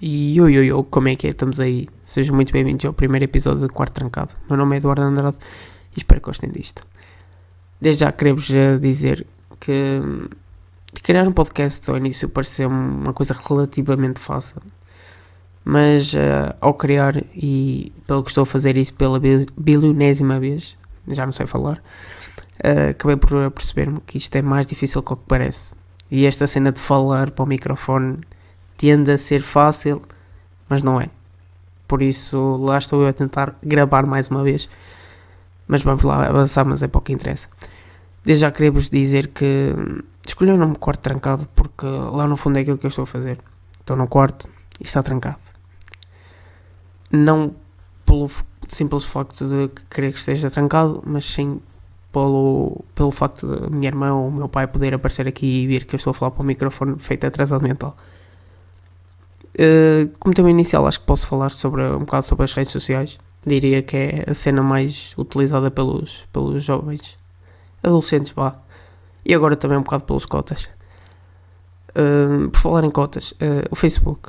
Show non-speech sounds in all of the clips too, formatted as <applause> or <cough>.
E oi, oi, oi, como é que é? Estamos aí. Sejam muito bem-vindos ao primeiro episódio do Quarto Trancado. Meu nome é Eduardo Andrade e espero que gostem disto. Desde já queria-vos dizer que criar um podcast ao início pareceu uma coisa relativamente fácil. Mas uh, ao criar, e pelo que estou a fazer isso pela bilionésima vez, já não sei falar, uh, acabei por perceber-me que isto é mais difícil do que parece. E esta cena de falar para o microfone tende a ser fácil, mas não é. Por isso, lá estou eu a tentar gravar mais uma vez. Mas vamos lá avançar, mas é pouco interessa. Desde já queria vos dizer que escolhi o nome quarto trancado porque lá no fundo é aquilo que eu estou a fazer. Estou no quarto e está trancado. Não pelo simples facto de querer que esteja trancado, mas sim pelo, pelo facto de minha irmã ou o meu pai poder aparecer aqui e ver que eu estou a falar para o microfone feito atrasado mental. Uh, como tema inicial, acho que posso falar sobre, um bocado sobre as redes sociais. Diria que é a cena mais utilizada pelos, pelos jovens, adolescentes, vá. E agora também um bocado pelos cotas. Uh, por falar em cotas, uh, o Facebook.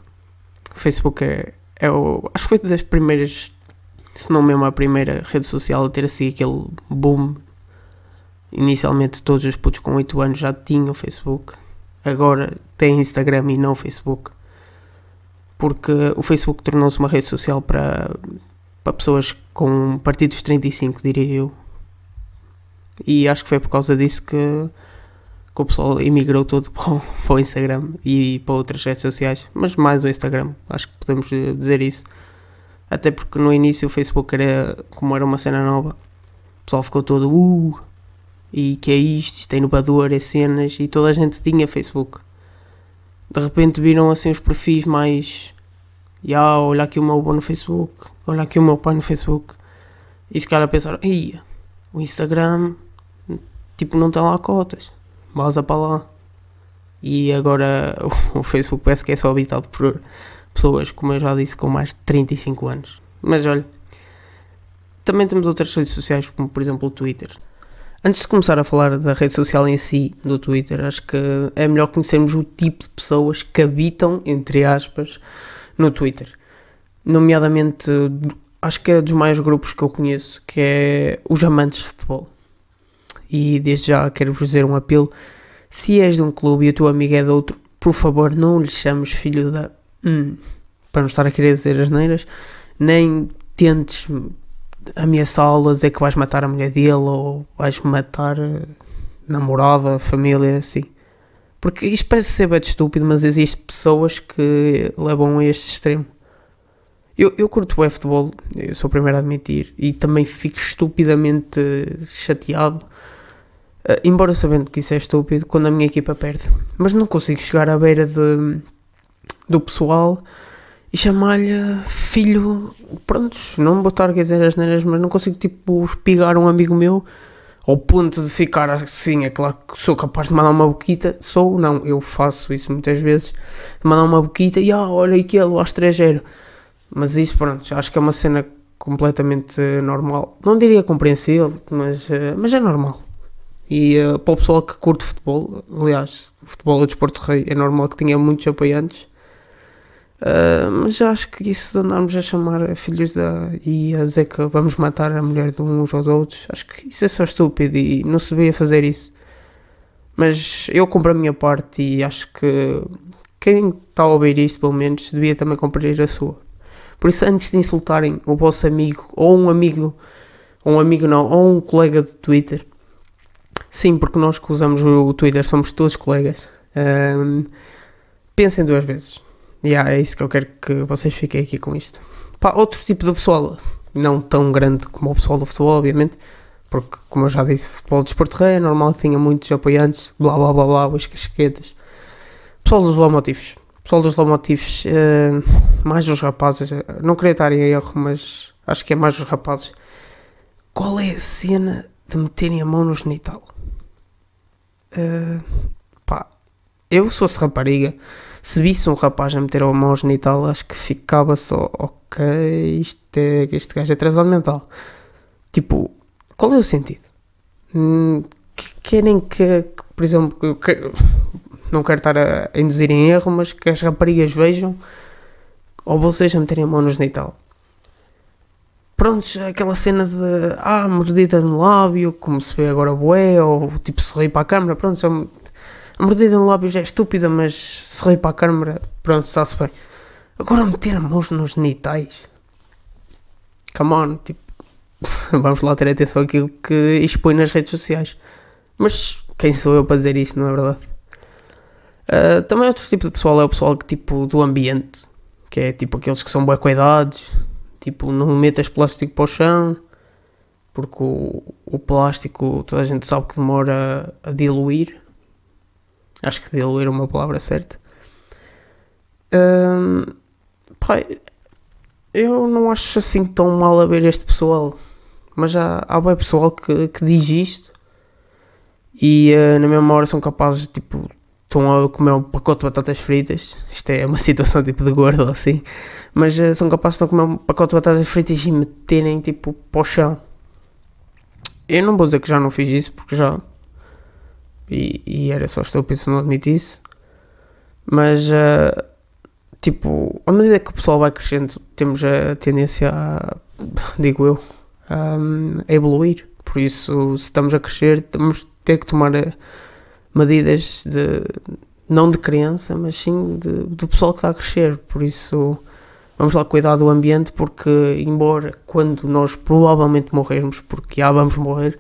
O Facebook é, é o. Acho que foi das primeiras, se não mesmo a primeira rede social a ter assim aquele boom. Inicialmente todos os putos com 8 anos já tinham Facebook. Agora tem Instagram e não Facebook porque o Facebook tornou-se uma rede social para, para pessoas com partidos 35, diria eu. E acho que foi por causa disso que, que o pessoal emigrou todo para o, <laughs> para o Instagram e para outras redes sociais, mas mais o Instagram, acho que podemos dizer isso. Até porque no início o Facebook era, como era uma cena nova, o pessoal ficou todo, uh, e que é isto, isto é inovador, é cenas, e toda a gente tinha Facebook de repente viram assim os perfis mais. Yeah, olha aqui o meu avô no Facebook, olha aqui o meu pai no Facebook. E se calhar pensaram, ia, o Instagram, tipo, não tem lá cotas, vaza para lá. E agora <laughs> o Facebook parece que é só habitado por pessoas, como eu já disse, com mais de 35 anos. Mas olha, também temos outras redes sociais, como por exemplo o Twitter. Antes de começar a falar da rede social em si, do Twitter, acho que é melhor conhecermos o tipo de pessoas que habitam, entre aspas, no Twitter. Nomeadamente, acho que é dos mais grupos que eu conheço, que é os amantes de futebol. E desde já quero-vos fazer um apelo: se és de um clube e o teu amigo é de outro, por favor, não lhe chames filho da. Hum, para não estar a querer dizer as neiras, nem tentes ameaçá-lo dizer que vais matar a mulher dele ou vais matar a namorada, família, assim. Porque isto parece ser bem estúpido, mas existem pessoas que levam a este extremo. Eu, eu curto o futebol, eu sou o primeiro a admitir, e também fico estupidamente chateado, uh, embora sabendo que isso é estúpido, quando a minha equipa perde. Mas não consigo chegar à beira de, do pessoal e chamar-lhe filho. Prontos, não vou estar a dizer as neiras, mas não consigo tipo espigar um amigo meu ao ponto de ficar assim. É claro que sou capaz de mandar uma boquita, sou, não, eu faço isso muitas vezes, mandar uma boquita e ah, olha aquele, o estrangeiro. Mas isso, pronto, acho que é uma cena completamente normal. Não diria compreensível, mas, eh, mas é normal. E uh, para o pessoal que curte futebol, aliás, futebol é desporto rei, é normal que tenha muitos apoiantes Uh, mas acho que isso de andarmos a chamar filhos da. e a dizer que vamos matar a mulher de uns aos outros, acho que isso é só estúpido e não se devia fazer isso. Mas eu compro a minha parte e acho que quem está a ouvir isto, pelo menos, devia também cumprir a sua. Por isso, antes de insultarem o vosso amigo, ou um amigo, ou um amigo não, ou um colega do Twitter, sim, porque nós que usamos o Twitter somos todos colegas, uh, pensem duas vezes yeah, é isso que eu quero que vocês fiquem aqui com isto. Pá, outro tipo de pessoal, não tão grande como o pessoal do futebol, obviamente, porque, como eu já disse, futebol de esporte rei é normal que tenha muitos apoiantes, blá blá blá blá, os casquetas. Pessoal dos lomotivos, pessoal dos lomotivos, uh, mais os rapazes, eh, não queria estar em erro, mas acho que é mais os rapazes. Qual é a cena de meterem a mão no genital? Uh, pá, eu sou-se rapariga se visse um rapaz a meter a mão genital, acho que ficava só, ok, isto é, este gajo é atrasado mental. Tipo, qual é o sentido? Hum, que querem que, que, por exemplo, que, não quero estar a, induzir em erro, mas que as raparigas vejam ou vocês a meterem a mão no genital. Prontos, aquela cena de ah, mordida no lábio, como se vê agora bué, ou tipo sorrir para a câmera, pronto, a mordida lábio já é estúpida, mas sorrir para a câmera, pronto, está-se bem. Agora meter a mão nos genitais. Come on, tipo, <laughs> vamos lá ter atenção àquilo que expõe nas redes sociais. Mas quem sou eu para dizer isto, não é verdade? Uh, também outro tipo de pessoal é o pessoal que, tipo do ambiente, que é tipo aqueles que são bem cuidados, tipo não metas plástico para o chão, porque o, o plástico toda a gente sabe que demora a diluir. Acho que diluir é uma palavra certa. Uh, pai, eu não acho assim tão mal a ver este pessoal, mas há, há bem pessoal que, que diz isto e uh, na mesma hora são capazes de tipo estão a comer um pacote de batatas fritas. Isto é uma <laughs> situação tipo de gordo assim. Mas uh, são capazes de comer um pacote de batatas fritas e meterem tipo para o chão. Eu não vou dizer que já não fiz isso porque já. E, e era só estúpido se não admitisse. Mas. Uh, tipo, à medida que o pessoal vai crescendo, temos a tendência a. <laughs> digo eu. a, a evoluir. Por isso, se estamos a crescer, temos ter que tomar medidas de não de criança, mas sim de, do pessoal que está a crescer. Por isso, vamos lá cuidar do ambiente, porque, embora quando nós provavelmente morrermos, porque já vamos morrer,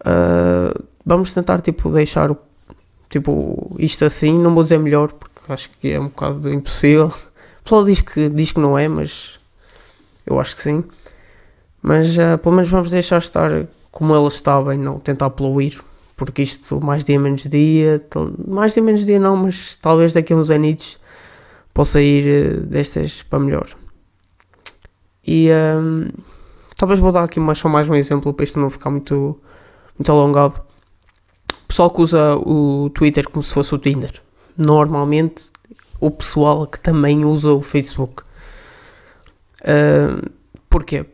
uh, vamos tentar tipo, deixar tipo, isto assim. Não vou dizer melhor, porque acho que é um bocado impossível. O pessoal diz que, diz que não é, mas eu acho que sim. Mas uh, pelo menos vamos deixar estar como ela estava e não tentar poluir porque isto mais dia menos dia, mais dia menos dia não, mas talvez daqui a uns anos possa ir eh, destas para melhor. E um, talvez vou dar aqui mais, só mais um exemplo para isto não ficar muito, muito alongado. Pessoal que usa o Twitter como se fosse o Tinder. Normalmente o pessoal que também usa o Facebook. Uh, porquê?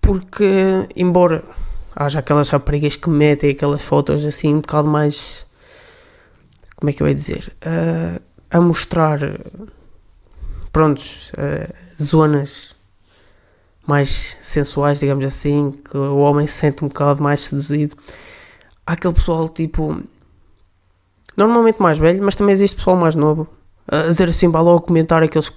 Porque, embora haja aquelas raparigas que metem aquelas fotos assim um bocado mais. Como é que eu ia dizer? Uh, a mostrar. Prontos, uh, zonas mais sensuais, digamos assim, que o homem se sente um bocado mais seduzido. Há aquele pessoal tipo. Normalmente mais velho, mas também existe pessoal mais novo. A dizer assim, vai logo comentar aqueles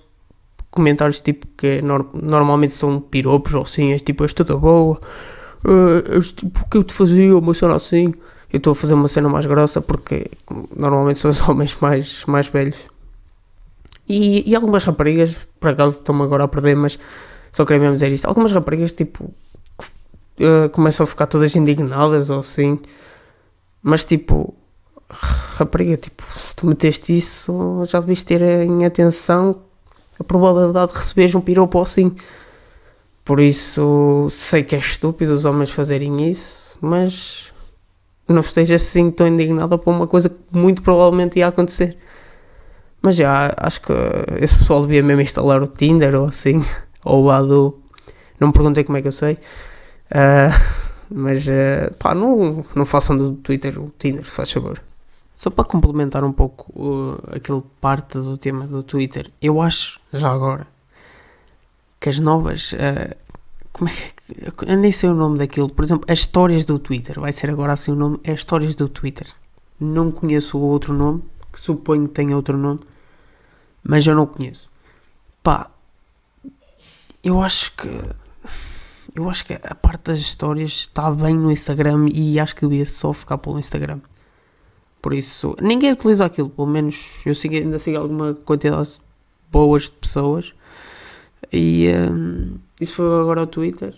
comentários tipo que normalmente são piropos ou assim, é tipo, és toda boa, uh, tipo, o que eu te fazia, uma cena assim. Eu estou a fazer uma cena mais grossa porque normalmente são os <laughs> homens mais, mais velhos. E, e algumas raparigas, por acaso estão-me agora a perder, mas só queria mesmo dizer isto. Algumas raparigas, tipo, uh, começam a ficar todas indignadas ou assim. Mas, tipo, rapariga, tipo, se tu meteste isso, já devias ter em atenção a probabilidade de receberes um piropo assim. Por isso, sei que é estúpido os homens fazerem isso, mas não esteja assim tão indignada por uma coisa que muito provavelmente ia acontecer. Mas já, acho que esse pessoal devia mesmo instalar o Tinder ou assim, <laughs> ou o Badu. Não me perguntei como é que eu sei. Uh, mas, uh, pá, não, não façam do Twitter o Tinder, faz favor. Só para complementar um pouco uh, aquele parte do tema do Twitter, eu acho, já agora, que as novas. Uh, como é que. Eu nem sei o nome daquilo. Por exemplo, as histórias do Twitter. Vai ser agora assim o nome. É histórias do Twitter. Não conheço o outro nome. Que suponho que tenha outro nome. Mas eu não conheço. Pá. Eu acho que. Eu acho que a parte das histórias está bem no Instagram e acho que devia só ficar pelo Instagram. Por isso, ninguém utiliza aquilo. Pelo menos eu sigo, ainda sigo alguma quantidade boas de pessoas e um, isso foi agora ao Twitter.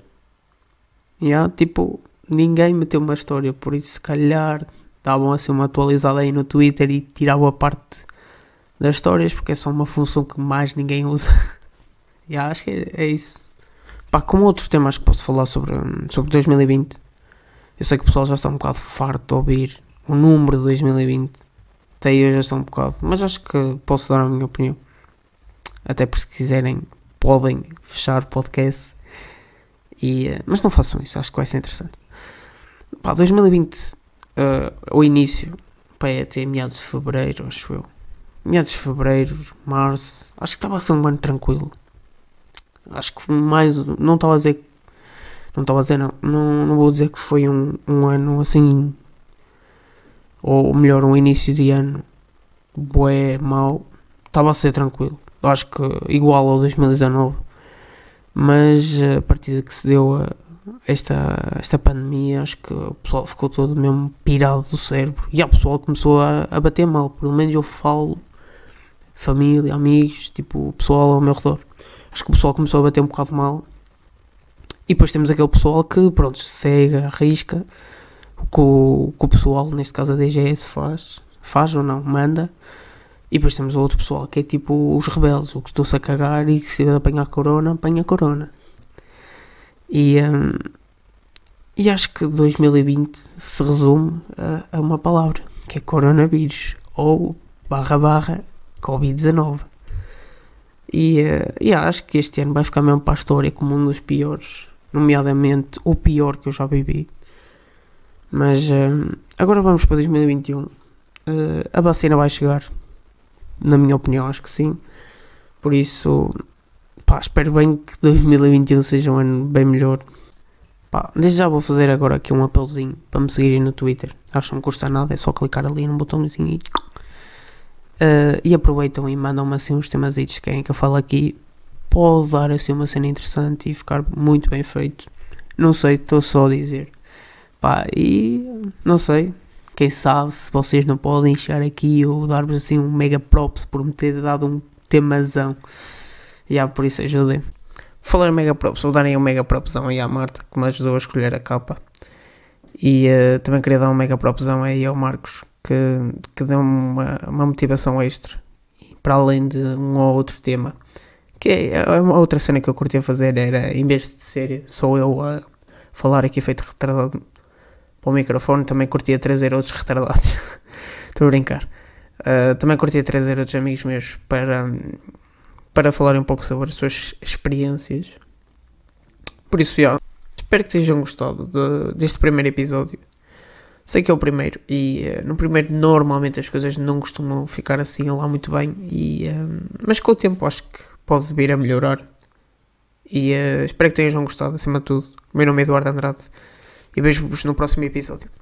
E yeah, tipo, ninguém meteu uma história, por isso se calhar davam assim uma atualizada aí no Twitter e tiravam a parte das histórias, porque é só uma função que mais ninguém usa. <laughs> e yeah, acho que é, é, isso. Pá, como outros temas que posso falar sobre, sobre 2020, eu sei que o pessoal já está um bocado farto de ouvir o número de 2020. Até eu já estou um bocado, mas acho que posso dar a minha opinião. Até porque se quiserem podem fechar o podcast. E, eh, mas não façam isso, acho que vai ser interessante. Pá, 2020, uh, o início, pá, é até meados de fevereiro, acho eu. meados de fevereiro, março, acho que estava a ser um ano tranquilo. Acho que mais, não estava a dizer, não estava a dizer não, não, não vou dizer que foi um, um ano assim, ou melhor, um início de ano, bué, mau, estava a ser tranquilo. Acho que igual ao 2019, mas a partir de que se deu a, esta, esta pandemia, acho que o pessoal ficou todo mesmo pirado do cérebro. E o pessoal começou a, a bater mal. Pelo menos eu falo, família, amigos, tipo, o pessoal ao meu redor. Acho que o pessoal começou a bater um bocado mal. E depois temos aquele pessoal que, pronto, segue, arrisca. O que o, que o pessoal, neste caso a DGS, faz. Faz ou não, manda. E depois temos outro pessoal que é tipo os rebeldes, o que estou-se a cagar e que se deve apanhar corona, apanha corona. E, um, e acho que 2020 se resume a, a, uma palavra, que é coronavírus, ou barra barra Covid-19. E, uh, e acho que este ano vai ficar mesmo para a história como um dos piores, nomeadamente o pior que eu já vivi. Mas um, agora vamos para 2021. Uh, a vacina vai chegar, na minha opinião, acho que sim. Por isso, Pá, espero bem que 2021 seja um ano bem melhor. Pá, desde já vou fazer agora aqui um apelozinho para me seguirem no Twitter. Acho que não custa nada, é só clicar ali no botãozinho e... Uh, e aproveitam e mandam-me assim uns temas que querem que eu fale aqui. Pode dar assim uma cena interessante e ficar muito bem feito. Não sei, estou só a dizer. Pá, e não sei. Quem sabe se vocês não podem chegar aqui ou dar-vos assim um mega props por me ter dado um temazão. E yeah, por isso ajudem. Falar mega props, vou dar aí um mega propsão aí à Marta, que me ajudou a escolher a capa. E uh, também queria dar um mega propsão aí ao Marcos, que, que deu uma, uma motivação extra. Para além de um ou outro tema. Que é, é uma outra cena que eu curtia fazer era, em vez de ser só eu a falar aqui feito retardado para o microfone, também curtia trazer outros retardados. <laughs> Estou a brincar. Uh, também curtia trazer outros amigos meus para para falarem um pouco sobre as suas experiências. Por isso, já, espero que tenham gostado de, deste primeiro episódio. Sei que é o primeiro e uh, no primeiro normalmente as coisas não costumam ficar assim lá muito bem, e, uh, mas com o tempo acho que pode vir a melhorar. E uh, espero que tenham gostado acima de tudo. Meu nome é Eduardo Andrade e vejo-vos no próximo episódio.